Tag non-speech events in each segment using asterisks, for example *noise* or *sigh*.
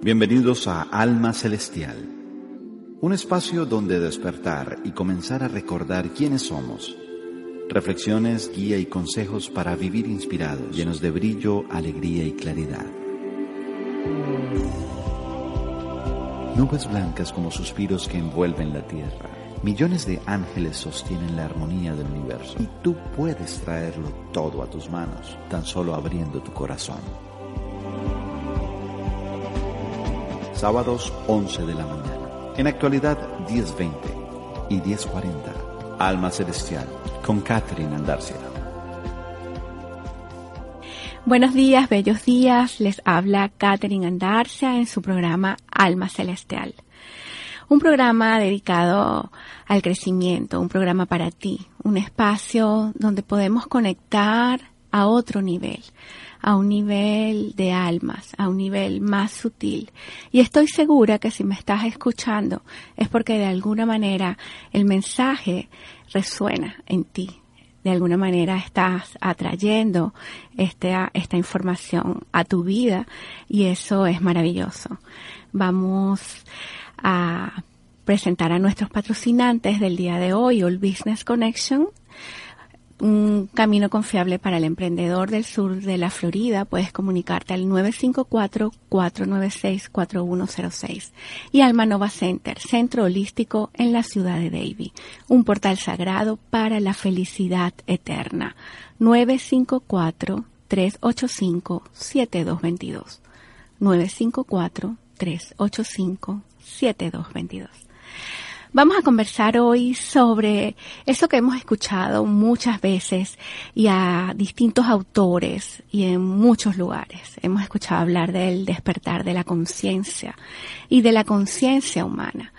Bienvenidos a Alma Celestial, un espacio donde despertar y comenzar a recordar quiénes somos. Reflexiones, guía y consejos para vivir inspirados, llenos de brillo, alegría y claridad. Nubes blancas como suspiros que envuelven la tierra. Millones de ángeles sostienen la armonía del universo y tú puedes traerlo todo a tus manos, tan solo abriendo tu corazón. Sábados 11 de la mañana. En actualidad 10.20 y 10.40. Alma Celestial con Catherine Andarcia. Buenos días, bellos días. Les habla Catherine Andarcia en su programa Alma Celestial. Un programa dedicado al crecimiento, un programa para ti, un espacio donde podemos conectar a otro nivel, a un nivel de almas, a un nivel más sutil. Y estoy segura que si me estás escuchando es porque de alguna manera el mensaje resuena en ti. De alguna manera estás atrayendo esta, esta información a tu vida y eso es maravilloso. Vamos a presentar a nuestros patrocinantes del día de hoy, All Business Connection, un camino confiable para el emprendedor del sur de la Florida, puedes comunicarte al 954-496-4106 y Alma Nova Center, centro holístico en la ciudad de Davie, un portal sagrado para la felicidad eterna. 954-385-7222. 954-385-7222. Vamos a conversar hoy sobre eso que hemos escuchado muchas veces y a distintos autores y en muchos lugares. Hemos escuchado hablar del despertar de la conciencia y de la conciencia humana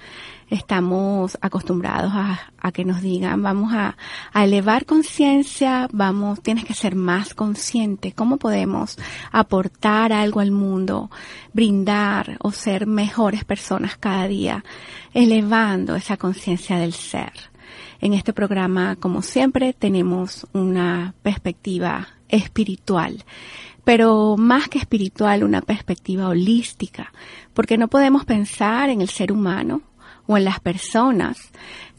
estamos acostumbrados a, que nos digan vamos a, a elevar conciencia, vamos, tienes que ser más consciente, cómo podemos aportar algo al mundo, brindar o ser mejores personas cada día, elevando esa conciencia del ser. En este programa, como siempre, tenemos una perspectiva espiritual pero más que espiritual, una perspectiva holística, porque no podemos pensar en el ser humano o en las personas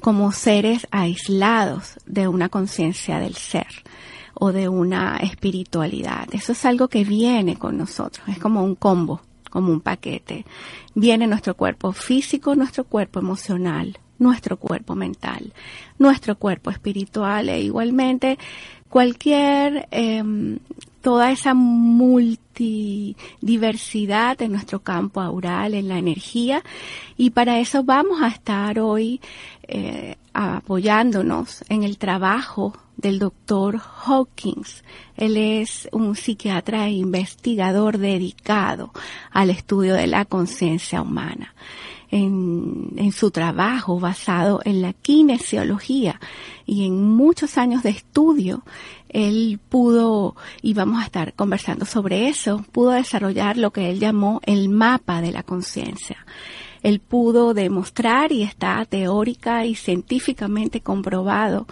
como seres aislados de una conciencia del ser o de una espiritualidad. Eso es algo que viene con nosotros, es como un combo, como un paquete. Viene nuestro cuerpo físico, nuestro cuerpo emocional, nuestro cuerpo mental, nuestro cuerpo espiritual e igualmente cualquier eh, toda esa multidiversidad en nuestro campo aural, en la energía. Y para eso vamos a estar hoy eh, apoyándonos en el trabajo del doctor Hawkins. Él es un psiquiatra e investigador dedicado al estudio de la conciencia humana. En, su trabajo basado en la kinesiología y en muchos años de estudio, él pudo, y vamos a estar conversando sobre eso, pudo desarrollar lo que él llamó el mapa de la conciencia. Él pudo demostrar y está teórica y científicamente comprobado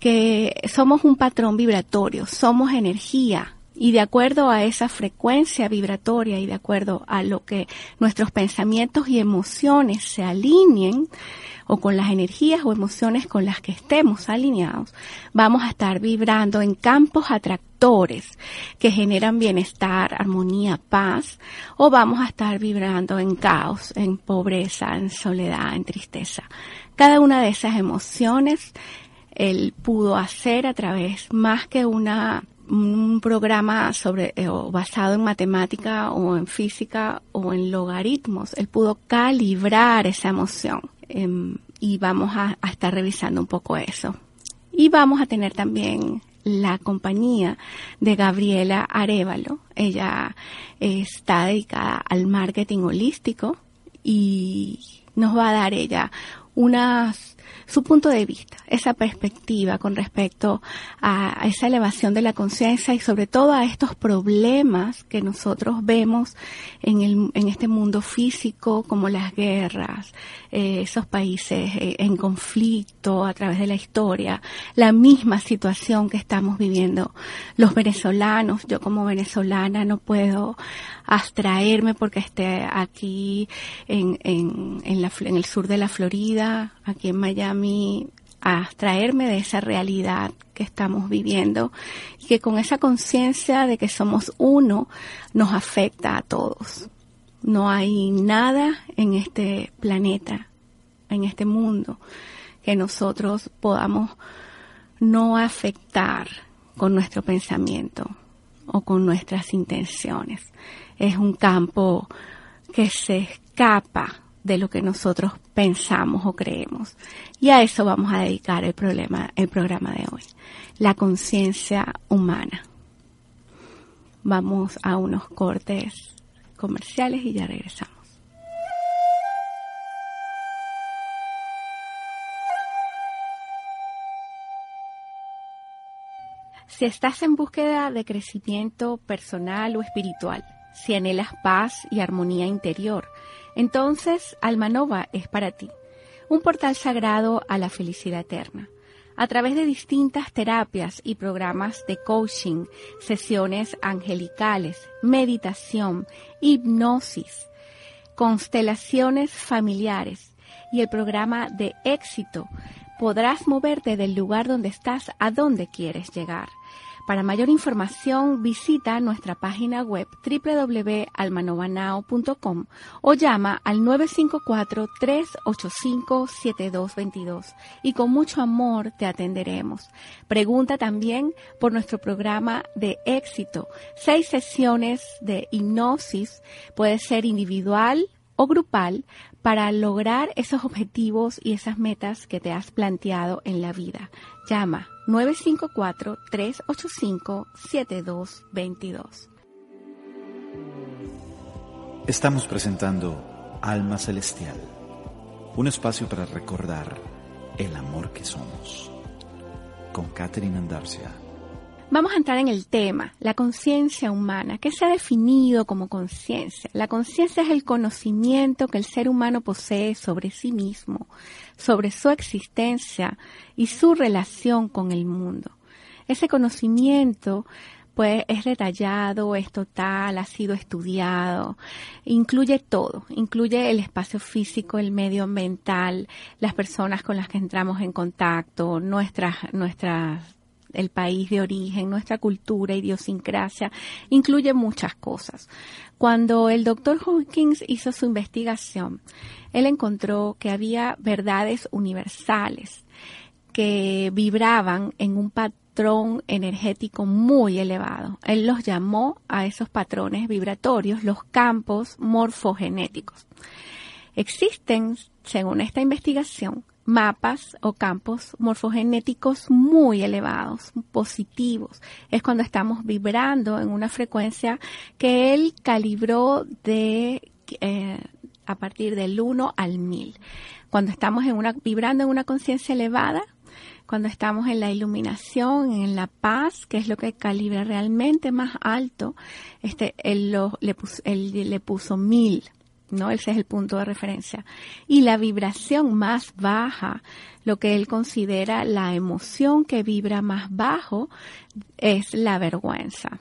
que somos un patrón vibratorio, somos energía, y de acuerdo a esa frecuencia vibratoria y de acuerdo a lo que nuestros pensamientos y emociones se alineen, o con las energías o emociones con las que estemos alineados, vamos a estar vibrando en campos atractores que generan bienestar, armonía, paz, o vamos a estar vibrando en caos, en pobreza, en soledad, en tristeza. Cada una de esas emociones él pudo hacer a través más que una un programa sobre eh, basado en matemática o en física o en logaritmos. Él pudo calibrar esa emoción Em, y vamos a, estar revisando un poco eso. Y vamos a tener también la compañía de Gabriela Arevalo. Ella está dedicada al marketing holístico y nos va a dar ella unas su punto de vista, esa perspectiva con respecto a, esa elevación de la conciencia y sobre todo a estos problemas que nosotros vemos en, el, en este mundo físico como las guerras, eh, esos países eh, en conflicto a través de la historia, la misma situación que estamos viviendo los venezolanos. Yo como venezolana no puedo abstraerme porque esté aquí en, en, el sur de la Florida, aquí en Miami, a abstraerme de esa realidad que estamos viviendo y que con esa conciencia de que somos uno nos afecta a todos. No hay nada en este planeta, en este mundo, que nosotros podamos no afectar con nuestro pensamiento o con nuestras intenciones. Es un campo que se escapa de lo que nosotros pensamos o creemos. Y a eso vamos a dedicar el, problema, el programa de hoy, la conciencia humana. Vamos a unos cortes comerciales y ya regresamos. Si estás en búsqueda de crecimiento personal o espiritual, si anhelas paz y armonía interior, entonces Almanova es para ti, un portal sagrado a la felicidad eterna. A través de distintas terapias y programas de coaching, sesiones angelicales, meditación, hipnosis, constelaciones familiares y el programa de éxito, podrás moverte del lugar donde estás a donde quieres llegar. Para mayor información visita nuestra página web www.almanovanao.com o llama al 954-385-7222 y con mucho amor te atenderemos. Pregunta también por nuestro programa de éxito. Seis sesiones de hipnosis, puede ser individual o grupal, para lograr esos objetivos y esas metas que te has planteado en la vida. Llama 954-385-7222. Estamos presentando Alma Celestial, un espacio para recordar el amor que somos. Con Catherine Andarcia. Vamos a entrar en el tema, la conciencia humana. ¿Qué se ha definido como conciencia? La conciencia es el conocimiento que el ser humano posee sobre sí mismo, sobre su existencia y su relación con el mundo. Ese conocimiento pues es detallado, es total, ha sido estudiado, incluye todo, incluye el espacio físico, el medio mental, las personas con las que entramos en contacto, nuestras, nuestras el país de origen, nuestra cultura, idiosincrasia, incluye muchas cosas. Cuando el doctor Hawkins hizo su investigación, él encontró que había verdades universales que vibraban en un patrón energético muy elevado. Él los llamó a esos patrones vibratorios los campos morfogenéticos. Existen, según esta investigación, mapas o campos morfogenéticos muy elevados, positivos. Es cuando estamos vibrando en una frecuencia que él calibró de eh, a partir del 1 al 1000. Cuando estamos en una, vibrando en una conciencia elevada, cuando estamos en la iluminación, en la paz, que es lo que calibra realmente más alto, este, él, le, puso, él le puso 1000 ¿no? Ese es el punto de referencia. Y la vibración más baja, lo que él considera la emoción que vibra más bajo, es la vergüenza.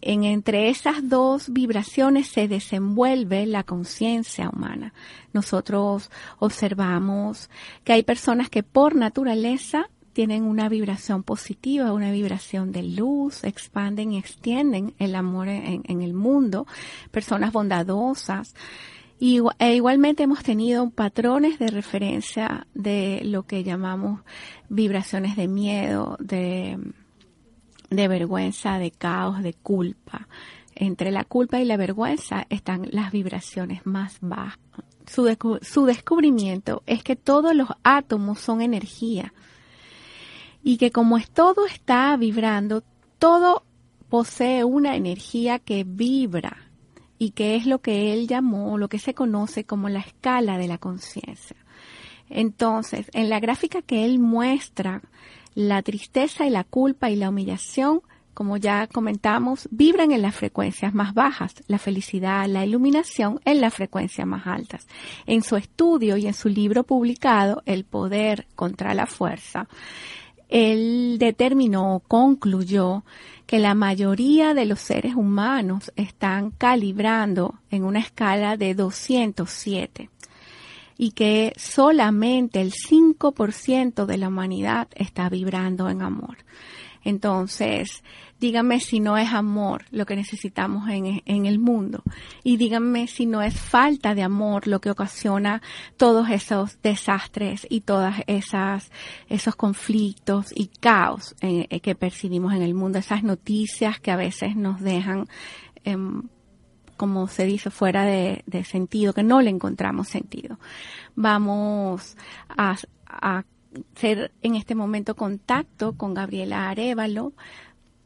En entre esas dos vibraciones se desenvuelve la conciencia humana. Nosotros observamos que hay personas que por naturaleza tienen una vibración positiva, una vibración de luz, expanden y extienden el amor en, el mundo, personas bondadosas. Y, e igualmente hemos tenido patrones de referencia de lo que llamamos vibraciones de miedo, de, vergüenza, de caos, de culpa. Entre la culpa y la vergüenza están las vibraciones más bajas. Su descubrimiento es que todos los átomos son energía y que como es, todo está vibrando, todo posee una energía que vibra y que es lo que él llamó, lo que se conoce como la escala de la conciencia. Entonces, en la gráfica que él muestra, la tristeza y la culpa y la humillación, como ya comentamos, vibran en las frecuencias más bajas, la felicidad, la iluminación en las frecuencias más altas. En su estudio y en su libro publicado, El poder contra la fuerza, él determinó, concluyó que la mayoría de los seres humanos están calibrando en una escala de 207 y que solamente el 5% de la humanidad está vibrando en amor. Entonces, dígame si no es amor lo que necesitamos en, en, el mundo. Y dígame si no es falta de amor lo que ocasiona todos esos desastres y todas esas, esos conflictos y caos eh, que percibimos en el mundo, esas noticias que a veces nos dejan em, como se dice, fuera de, sentido, que no le encontramos sentido. Vamos a, hacer en este momento contacto con Gabriela Arevalo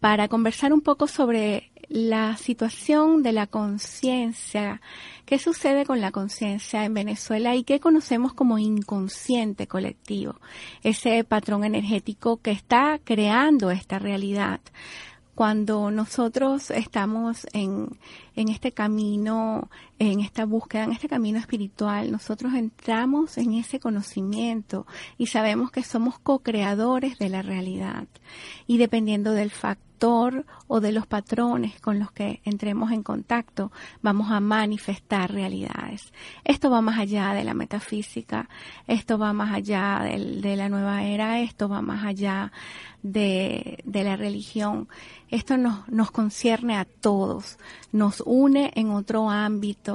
para conversar un poco sobre la situación de la conciencia, qué sucede con la conciencia en Venezuela y qué conocemos como inconsciente colectivo, ese patrón energético que está creando esta realidad. Cuando nosotros estamos en, en este camino, en esta búsqueda, en este camino espiritual, nosotros entramos en ese conocimiento y sabemos que somos co-creadores de la realidad. Y dependiendo del factor, o de los patrones con los que entremos en contacto, vamos a manifestar realidades. Esto va más allá de la metafísica, esto va más allá de la nueva era, esto va más allá de, la religión. Esto nos concierne a todos, nos une en otro ámbito,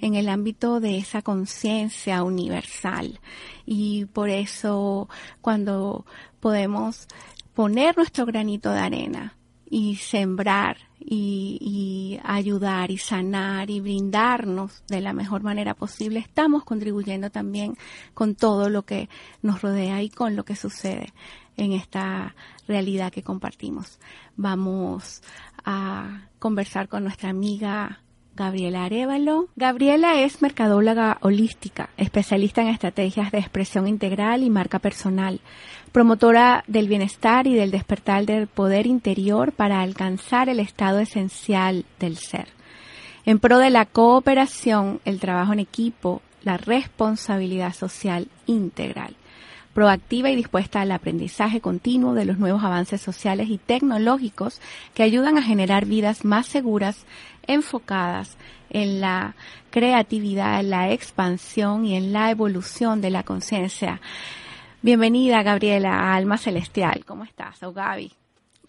en el ámbito de esa conciencia universal. Y por eso cuando podemos poner nuestro granito de arena, y sembrar y, ayudar y sanar y brindarnos de la mejor manera posible, estamos contribuyendo también con todo lo que nos rodea y con lo que sucede en esta realidad que compartimos. Vamos a conversar con nuestra amiga Gabriela Arevalo. Gabriela es mercadóloga holística, especialista en estrategias de expresión integral y marca personal promotora del bienestar y del despertar del poder interior para alcanzar el estado esencial del ser. En pro de la cooperación, el trabajo en equipo, la responsabilidad social integral. Proactiva y dispuesta al aprendizaje continuo de los nuevos avances sociales y tecnológicos que ayudan a generar vidas más seguras, enfocadas en la creatividad, en la expansión y en la evolución de la conciencia Bienvenida, Gabriela, a Alma Celestial. ¿Cómo estás? O Gaby.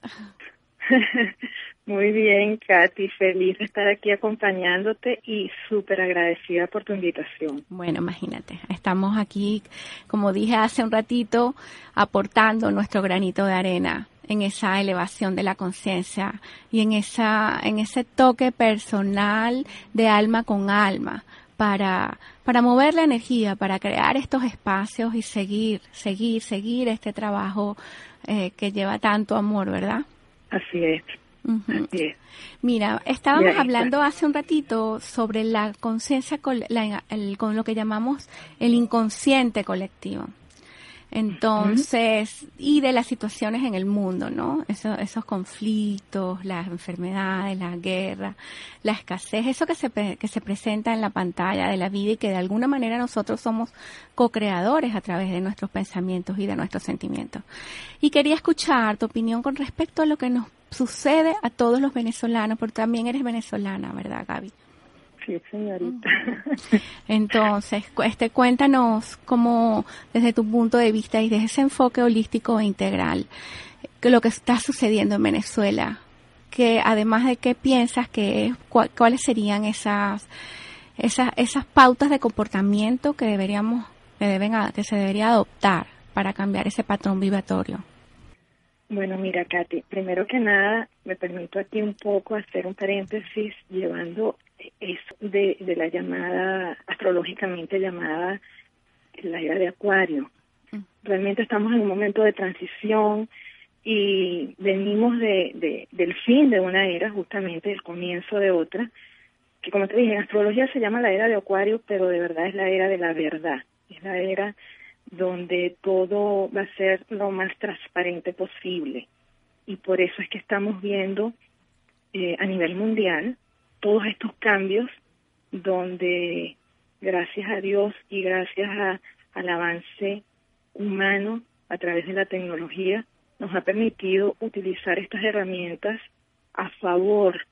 *laughs* Muy bien, Katy. Feliz de estar aquí acompañándote y súper agradecida por tu invitación. Bueno, imagínate, estamos aquí, como dije hace un ratito, aportando nuestro granito de arena en esa elevación de la conciencia y en esa en ese toque personal de alma con alma para, para mover la energía, para crear estos espacios y seguir, seguir, seguir este trabajo eh, que lleva tanto amor, ¿verdad? Así es. Mira, estábamos hablando hace un ratito sobre la conciencia con, con lo que llamamos el inconsciente colectivo. Entonces, y de las situaciones en el mundo, ¿no? esos conflictos, las enfermedades, la guerra, la escasez, eso que se, que se presenta en la pantalla de la vida y que de alguna manera nosotros somos co-creadores a través de nuestros pensamientos y de nuestros sentimientos. Y quería escuchar tu opinión con respecto a lo que nos sucede a todos los venezolanos, porque también eres venezolana, ¿verdad, Gaby? Sí, señorita. Entonces, este, cuéntanos cómo, desde tu punto de vista y desde ese enfoque holístico e integral, que lo que está sucediendo en Venezuela, que además de qué piensas que cuáles serían esas, esas, esas pautas de comportamiento que deberíamos, que deben, que se debería adoptar para cambiar ese patrón vibratorio. Bueno, mira, Katy, primero que nada, me permito aquí un poco hacer un paréntesis llevando eso de, la llamada, astrológicamente llamada la era de Acuario. Mm. Realmente estamos en un momento de transición y venimos de, del fin de una era, justamente del comienzo de otra, que como te dije, en astrología se llama la era de Acuario, pero de verdad es la era de la verdad, es la era donde todo va a ser lo más transparente posible. Y por eso es que estamos viendo eh, a nivel mundial todos estos cambios donde gracias a Dios y gracias al avance humano a través de la tecnología nos ha permitido utilizar estas herramientas a favor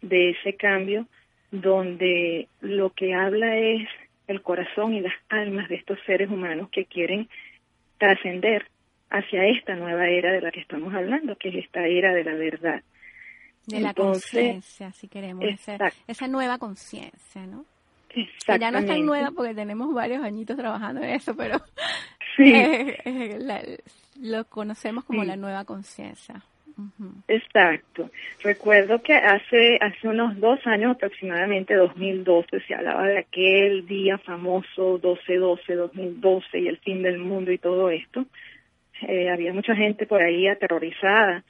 de ese cambio donde lo que habla es el corazón y las almas de estos seres humanos que quieren trascender hacia esta nueva era de la que estamos hablando, que es esta era de la verdad. De la conciencia, si queremos, esa, nueva conciencia, ¿no? ya no es tan nueva porque tenemos varios añitos trabajando en eso, pero sí. *laughs* lo conocemos como la nueva conciencia. Exacto. Recuerdo que hace hace unos dos años, aproximadamente 2012, se hablaba de aquel día famoso 12-12, 2012 y el fin del mundo y todo esto. Eh, había mucha gente por ahí aterrorizada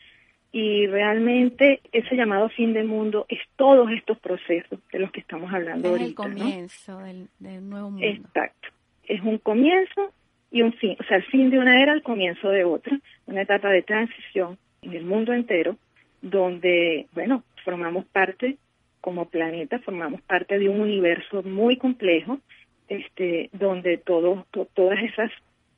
y realmente ese llamado fin del mundo es todos estos procesos de los que estamos hablando ahorita. Es el comienzo del, nuevo mundo. Exacto. Es un comienzo y un fin, o sea, el fin de una era, el comienzo de otra, una etapa de transición en el mundo entero, donde, bueno, formamos parte como planeta, formamos parte de un universo muy complejo, este, donde todo, todas esas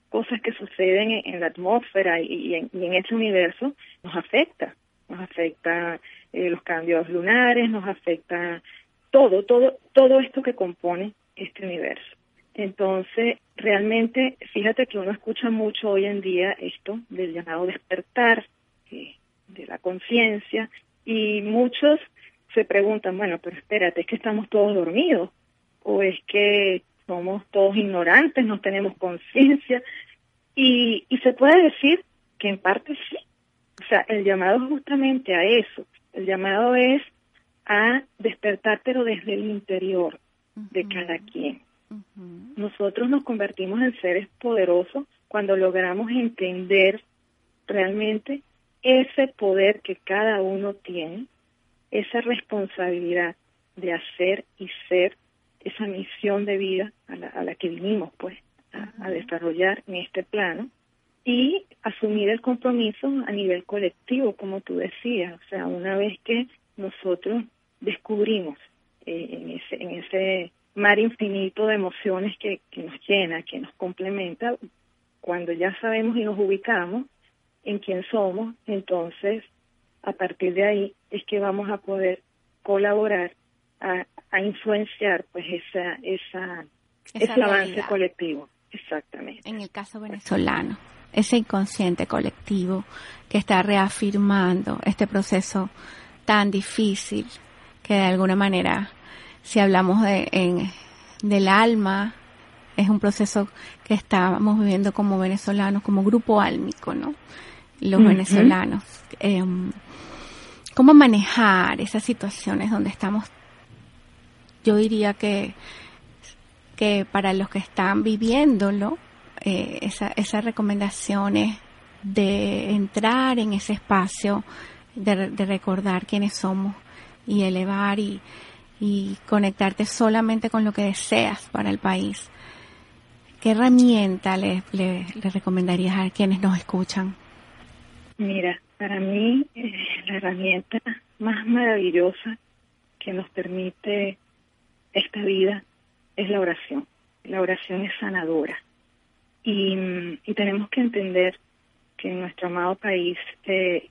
cosas que suceden en, la atmósfera y, en, ese universo nos afecta, nos afecta eh, los cambios lunares, nos afecta todo, todo, todo esto que compone este universo. Entonces, realmente, fíjate que uno escucha mucho hoy en día esto del llamado despertar, de la conciencia y muchos se preguntan, bueno, pero espérate, es que estamos todos dormidos o es que somos todos ignorantes, no tenemos conciencia y, y se puede decir que en parte sí. O sea, el llamado es justamente a eso. El llamado es a despertar, pero desde el interior de cada quien. Nosotros nos convertimos en seres poderosos cuando logramos entender realmente ese poder que cada uno tiene, esa responsabilidad de hacer y ser esa misión de vida a la, que vinimos pues a, desarrollar en este plano y asumir el compromiso a nivel colectivo, como tú decías, o sea, una vez que nosotros descubrimos eh, en, ese, en ese mar infinito de emociones que, que nos llena, que nos complementa, cuando ya sabemos y nos ubicamos, en quién somos, entonces a partir de ahí es que vamos a poder colaborar a, influenciar pues esa, esa, ese avance colectivo. Exactamente. En el caso venezolano, ese inconsciente colectivo que está reafirmando este proceso tan difícil que de alguna manera, si hablamos de, en, del alma, es un proceso que estamos viviendo como venezolanos, como grupo álmico, ¿no? los venezolanos. Em, ¿Cómo manejar esas situaciones donde estamos? Yo diría que, que para los que están viviéndolo, eh, esa, esas recomendaciones de entrar en ese espacio, de, recordar quiénes somos y elevar y, y conectarte solamente con lo que deseas para el país. ¿Qué herramienta le, recomendarías a quienes nos escuchan? Mira, para mí eh, la herramienta más maravillosa que nos permite esta vida es la oración. La oración es sanadora. Y, tenemos que entender que en nuestro amado país eh,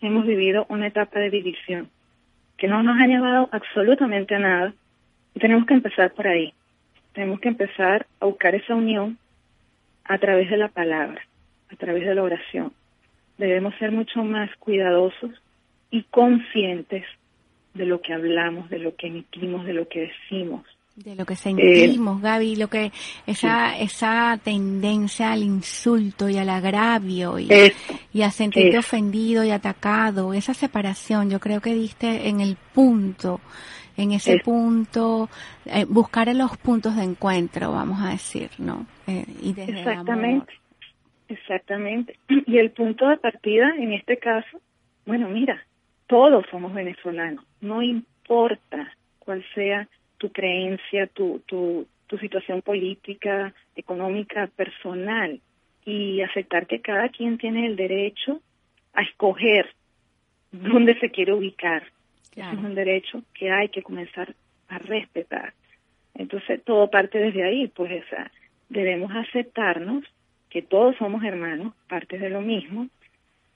hemos vivido una etapa de división que no nos ha llevado absolutamente a nada. Y tenemos que empezar por ahí. Tenemos que empezar a buscar esa unión a través de la palabra, a través de la oración debemos ser mucho más cuidadosos y conscientes de lo que hablamos, de lo que emitimos, de lo que decimos. De lo que sentimos, eh, Gaby, lo que esa esa tendencia al insulto y al agravio y, a sentirte ofendido y atacado, esa separación, yo creo que diste en el punto, en ese punto, eh, buscar los puntos de encuentro, vamos a decir, ¿no? Eh, y desde Exactamente. Exactamente. Y el punto de partida en este caso, bueno, mira, todos somos venezolanos, no importa cuál sea tu creencia, tu, tu, tu situación política, económica, personal, y aceptar que cada quien tiene el derecho a escoger dónde se quiere ubicar. Es un derecho que hay que comenzar a respetar. Entonces, todo parte desde ahí, pues esa, debemos aceptarnos que todos somos hermanos, partes de lo mismo.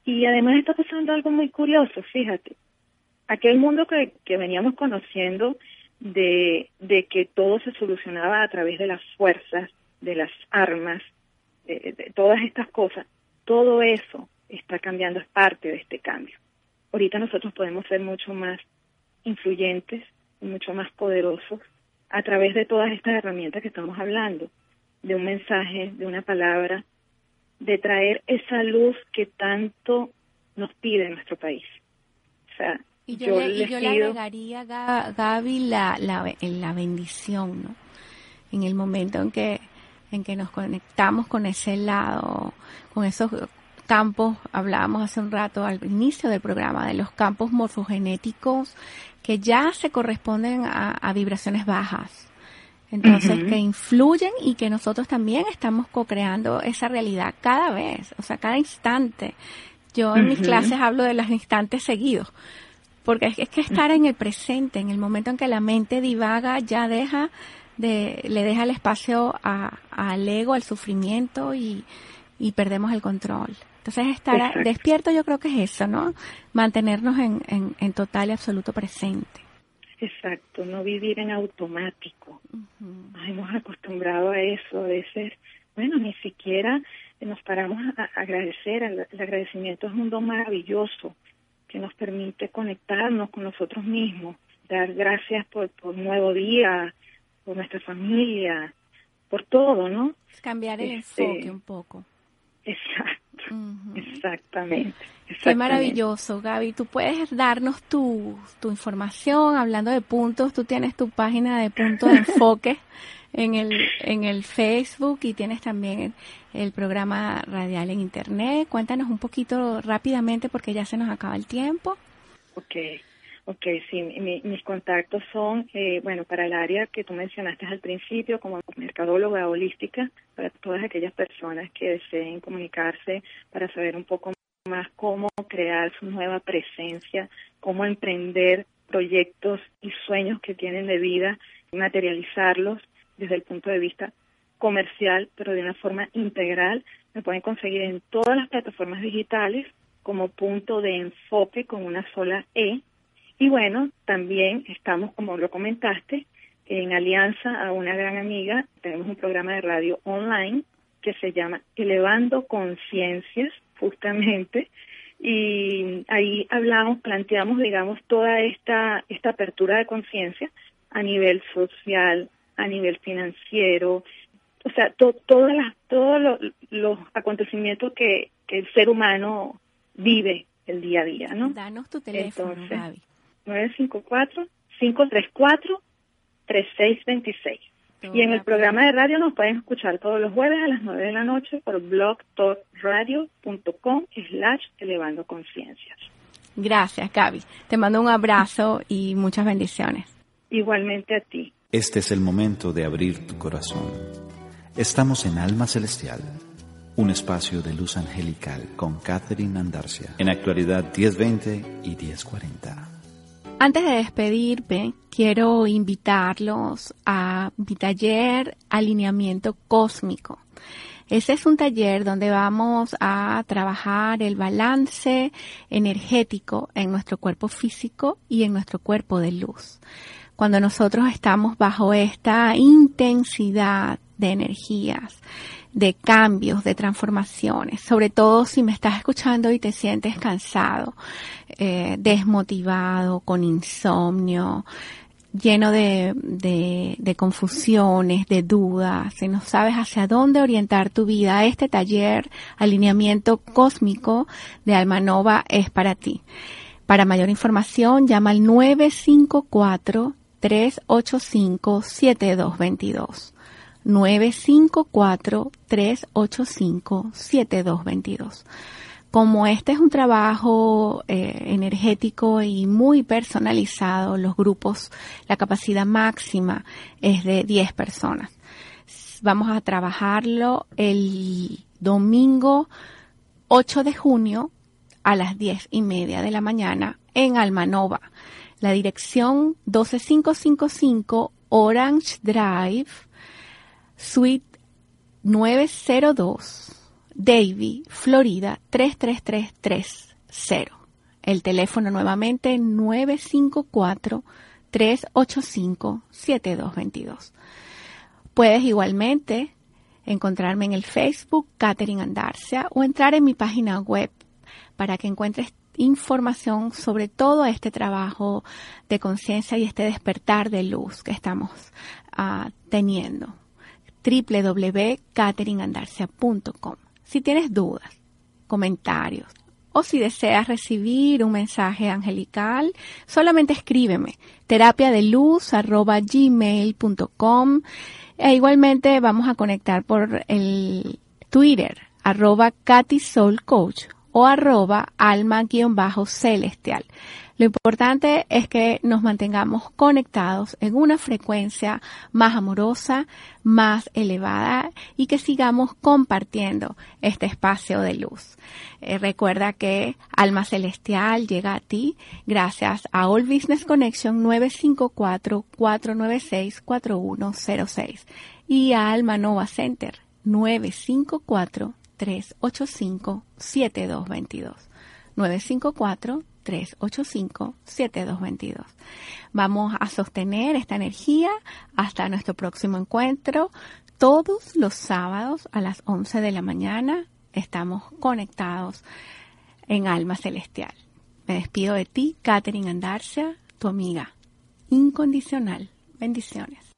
Y además está pasando algo muy curioso, fíjate. Aquel mundo que, que veníamos conociendo de, que todo se solucionaba a través de las fuerzas, de las armas, de, de todas estas cosas, todo eso está cambiando, es parte de este cambio. Ahorita nosotros podemos ser mucho más influyentes, mucho más poderosos a través de todas estas herramientas que estamos hablando de un mensaje, de una palabra, de traer esa luz que tanto nos pide nuestro país. O sea, y yo, le, agregaría, Gaby, la, la, la bendición, ¿no? En el momento en que, en que nos conectamos con ese lado, con esos campos, hablábamos hace un rato al inicio del programa, de los campos morfogenéticos que ya se corresponden a vibraciones bajas entonces, que influyen y que nosotros también estamos co-creando esa realidad cada vez, o sea, cada instante. Yo en mis clases hablo de los instantes seguidos, porque es, que estar en el presente, en el momento en que la mente divaga, ya deja de, le deja el espacio al ego, al sufrimiento y, y perdemos el control. Entonces, estar despierto yo creo que es eso, ¿no? Mantenernos en, en, en total y absoluto presente. Exacto, no vivir en automático. Nos hemos acostumbrado a eso, a veces, bueno, ni siquiera nos paramos a, agradecer. El, agradecimiento es un don maravilloso que nos permite conectarnos con nosotros mismos, dar gracias por, por un nuevo día, por nuestra familia, por todo, ¿no? Cambiar el este, enfoque un poco. Exacto. Exactamente, Qué maravilloso, Gaby. Tú puedes darnos tu, tu información hablando de puntos. Tú tienes tu página de punto de *laughs* enfoque en el, en el Facebook y tienes también el, programa radial en Internet. Cuéntanos un poquito rápidamente porque ya se nos acaba el tiempo. Ok. Ok, sí, mis contactos son, eh, bueno, para el área que tú mencionaste al principio, como mercadóloga holística, para todas aquellas personas que deseen comunicarse para saber un poco más cómo crear su nueva presencia, cómo emprender proyectos y sueños que tienen de vida, materializarlos desde el punto de vista comercial, pero de una forma integral. Me pueden conseguir en todas las plataformas digitales como punto de enfoque con una sola E y bueno, también estamos, como lo comentaste, en alianza a una gran amiga, tenemos un programa de radio online que se llama Elevando Conciencias, justamente, y ahí hablamos, planteamos, digamos, toda esta, esta apertura de conciencia a nivel social, a nivel financiero, o sea, todas las, todos los, acontecimientos que, el ser humano vive el día a día, ¿no? Danos tu teléfono, 954-534-3626. Y en el programa de radio nos pueden escuchar todos los jueves a las 9 de la noche por blogtalkradio.com slash elevando conciencias. Gracias, Gaby. Te mando un abrazo y muchas bendiciones. Igualmente a ti. Este es el momento de abrir tu corazón. Estamos en Alma Celestial un espacio de luz angelical con Catherine Andarcia. En actualidad 1020 y 1040. Antes de despedirme, quiero invitarlos a mi taller Alineamiento Cósmico. Ese es un taller donde vamos a trabajar el balance energético en nuestro cuerpo físico y en nuestro cuerpo de luz. Cuando nosotros estamos bajo esta intensidad de energías, de cambios, de transformaciones, sobre todo si me estás escuchando y te sientes cansado, eh, desmotivado, con insomnio, lleno de, de, de, confusiones, de dudas, si no sabes hacia dónde orientar tu vida, este taller, alineamiento cósmico de Almanova es para ti. Para mayor información, llama al 954 385 7222 954-385-7222. Como este es un trabajo eh, energético y muy personalizado, los grupos, la capacidad máxima es de 10 personas. Vamos a trabajarlo el domingo 8 de junio a las 10 y media de la mañana en Almanova. La dirección 12555 Orange Drive, Suite 902, Davie, Florida 33330. El teléfono nuevamente 954-385-7222. Puedes igualmente encontrarme en el Facebook Catherine Andarcia o entrar en mi página web para que encuentres información sobre todo este trabajo de conciencia y este despertar de luz que estamos uh, teniendo. www.catherineandarcia.com. Si tienes dudas, comentarios o si deseas recibir un mensaje angelical, solamente escríbeme terapia de luz gmail.com e igualmente vamos a conectar por el Twitter arroba Katy Soul Coach o arroba alma-celestial. Lo importante es que nos mantengamos conectados en una frecuencia más amorosa, más elevada y que sigamos compartiendo este espacio de luz. Eh, recuerda que Alma Celestial llega a ti gracias a All Business Connection 954-496-4106 y a Alma Nova Center 954 385-7222. 954-385-7222. Vamos a sostener esta energía hasta nuestro próximo encuentro. Todos los sábados a las 11 de la mañana estamos conectados en Alma Celestial. Me despido de ti, Katherine Andarcia, tu amiga incondicional. Bendiciones.